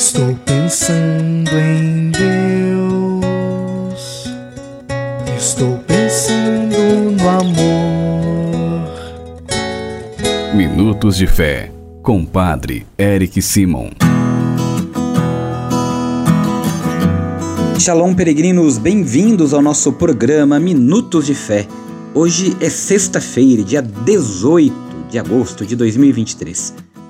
Estou pensando em Deus. Estou pensando no amor. Minutos de Fé, com Padre Eric Simon. Shalom, peregrinos, bem-vindos ao nosso programa Minutos de Fé. Hoje é sexta-feira, dia 18 de agosto de 2023.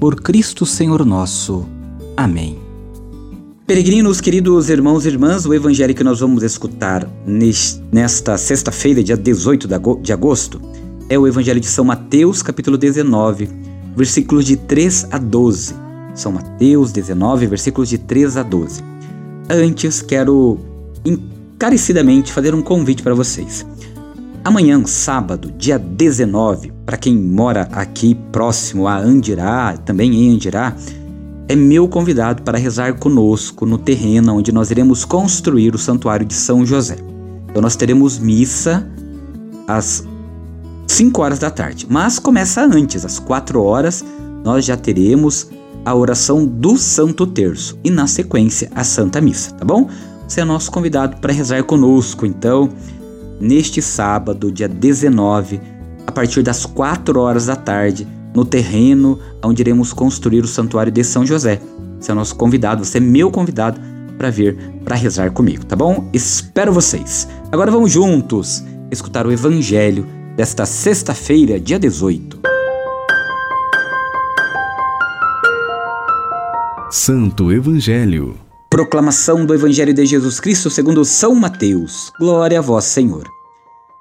por Cristo Senhor nosso. Amém. Peregrinos, queridos irmãos e irmãs, o evangelho que nós vamos escutar nesta sexta-feira, dia 18 de agosto, é o evangelho de São Mateus, capítulo 19, versículos de 3 a 12. São Mateus 19, versículos de 3 a 12. Antes, quero encarecidamente fazer um convite para vocês. Amanhã, sábado, dia 19, para quem mora aqui próximo a Andirá, também em Andirá, é meu convidado para rezar conosco no terreno onde nós iremos construir o Santuário de São José. Então nós teremos missa às 5 horas da tarde, mas começa antes, às 4 horas, nós já teremos a oração do Santo Terço e na sequência a Santa Missa, tá bom? Você é nosso convidado para rezar conosco, então neste sábado, dia 19, a partir das 4 horas da tarde, no terreno onde iremos construir o Santuário de São José. Você é nosso convidado, você é meu convidado para vir para rezar comigo, tá bom? Espero vocês. Agora vamos juntos escutar o Evangelho desta sexta-feira, dia 18. Santo Evangelho. Proclamação do Evangelho de Jesus Cristo segundo São Mateus. Glória a vós, Senhor.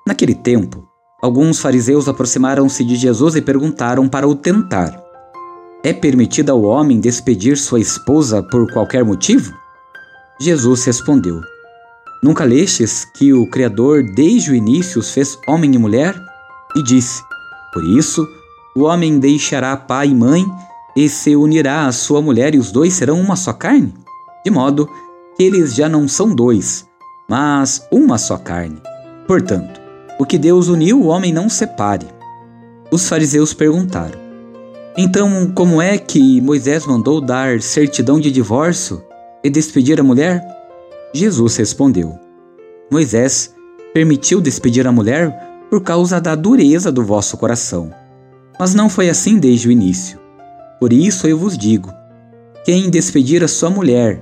Naquele tempo, alguns fariseus aproximaram-se de Jesus e perguntaram para o tentar: É permitido ao homem despedir sua esposa por qualquer motivo? Jesus respondeu: Nunca lestes que o Criador desde o início os fez homem e mulher? E disse: Por isso, o homem deixará pai e mãe e se unirá à sua mulher, e os dois serão uma só carne? De modo que eles já não são dois, mas uma só carne. Portanto, o que Deus uniu, o homem não separe. Os fariseus perguntaram: Então, como é que Moisés mandou dar certidão de divórcio e despedir a mulher? Jesus respondeu: Moisés permitiu despedir a mulher por causa da dureza do vosso coração. Mas não foi assim desde o início. Por isso eu vos digo: quem despedir a sua mulher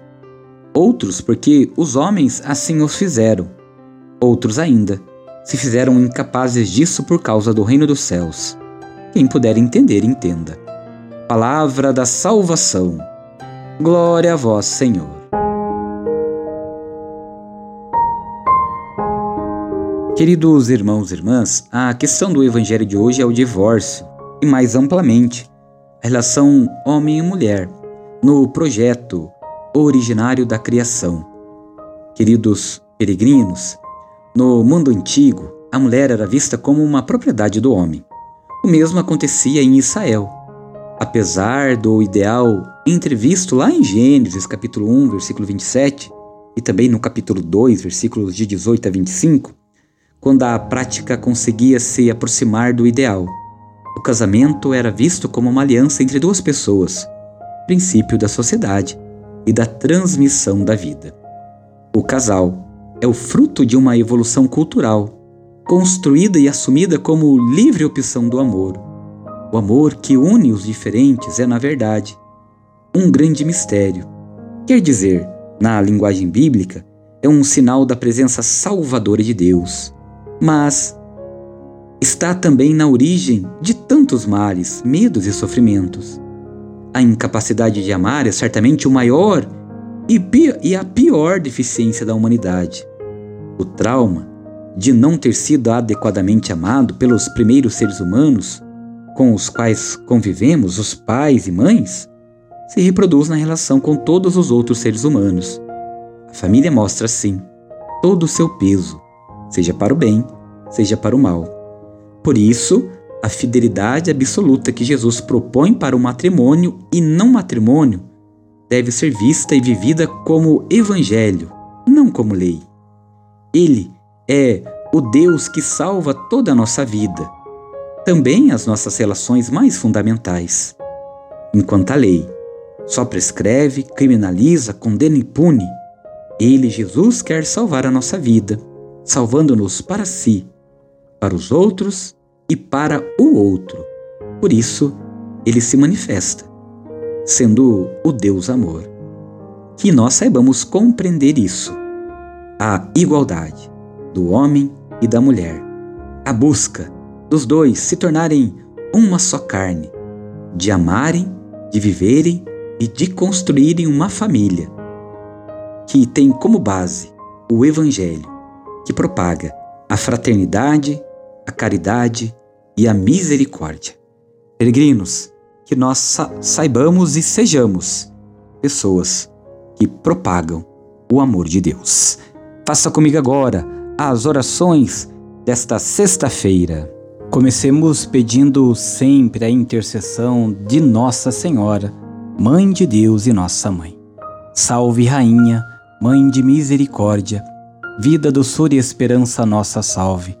outros porque os homens assim os fizeram, outros ainda se fizeram incapazes disso por causa do reino dos céus. Quem puder entender, entenda. Palavra da salvação. Glória a vós, Senhor. Queridos irmãos e irmãs, a questão do evangelho de hoje é o divórcio, e mais amplamente, a relação homem e mulher, no projeto originário da criação. Queridos peregrinos, no mundo antigo, a mulher era vista como uma propriedade do homem. O mesmo acontecia em Israel. Apesar do ideal entrevisto lá em Gênesis capítulo 1, versículo 27, e também no capítulo 2, versículos de 18 a 25, quando a prática conseguia se aproximar do ideal. O casamento era visto como uma aliança entre duas pessoas, princípio da sociedade e da transmissão da vida. O casal é o fruto de uma evolução cultural, construída e assumida como livre opção do amor. O amor que une os diferentes é, na verdade, um grande mistério. Quer dizer, na linguagem bíblica, é um sinal da presença salvadora de Deus. Mas está também na origem de tantos males, medos e sofrimentos. A incapacidade de amar é certamente o maior e a pior deficiência da humanidade. O trauma de não ter sido adequadamente amado pelos primeiros seres humanos com os quais convivemos, os pais e mães, se reproduz na relação com todos os outros seres humanos. A família mostra, assim, todo o seu peso, seja para o bem, seja para o mal. Por isso, a fidelidade absoluta que Jesus propõe para o matrimônio e não matrimônio deve ser vista e vivida como evangelho, não como lei. Ele é o Deus que salva toda a nossa vida, também as nossas relações mais fundamentais. Enquanto a lei só prescreve, criminaliza, condena e pune, ele, Jesus, quer salvar a nossa vida, salvando-nos para si, para os outros e para o outro. Por isso, ele se manifesta, sendo o Deus amor. Que nós saibamos compreender isso a igualdade do homem e da mulher, a busca dos dois se tornarem uma só carne, de amarem, de viverem e de construírem uma família que tem como base o Evangelho, que propaga a fraternidade, a caridade e a misericórdia. Peregrinos, que nós sa saibamos e sejamos pessoas que propagam o amor de Deus. Faça comigo agora as orações desta sexta-feira. Comecemos pedindo sempre a intercessão de Nossa Senhora, Mãe de Deus e Nossa Mãe. Salve, Rainha, Mãe de Misericórdia, vida, doçura e esperança nossa salve.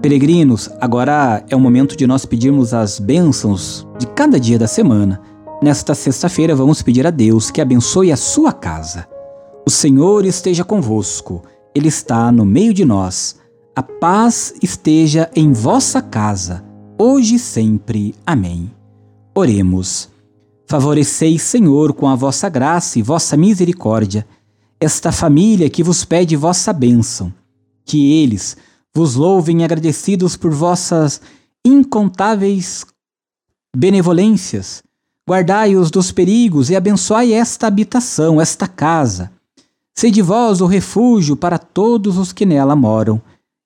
Peregrinos, agora é o momento de nós pedirmos as bênçãos de cada dia da semana. Nesta sexta-feira, vamos pedir a Deus que abençoe a sua casa. O Senhor esteja convosco, Ele está no meio de nós. A paz esteja em vossa casa, hoje e sempre. Amém. Oremos. Favoreceis, Senhor, com a vossa graça e vossa misericórdia, esta família que vos pede vossa bênção. Que eles vos louvem agradecidos por vossas incontáveis benevolências Guardai-os dos perigos e abençoai esta habitação, esta casa. Sede vós o refúgio para todos os que nela moram,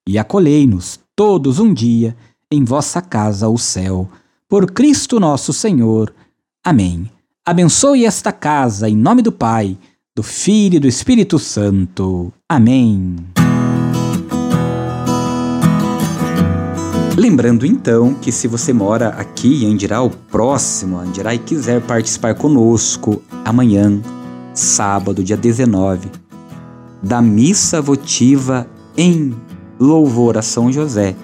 e acolhei-nos todos um dia em vossa casa, o céu. Por Cristo nosso Senhor. Amém. Abençoe esta casa em nome do Pai, do Filho e do Espírito Santo. Amém. Lembrando então que se você mora aqui em Andirá, o próximo Andirá, e quiser participar conosco amanhã, sábado, dia 19, da missa votiva em louvor a São José,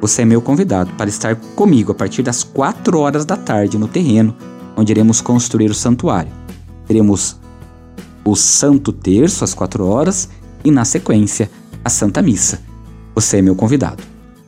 você é meu convidado para estar comigo a partir das 4 horas da tarde no terreno onde iremos construir o santuário. Teremos o Santo Terço às 4 horas e, na sequência, a Santa Missa. Você é meu convidado.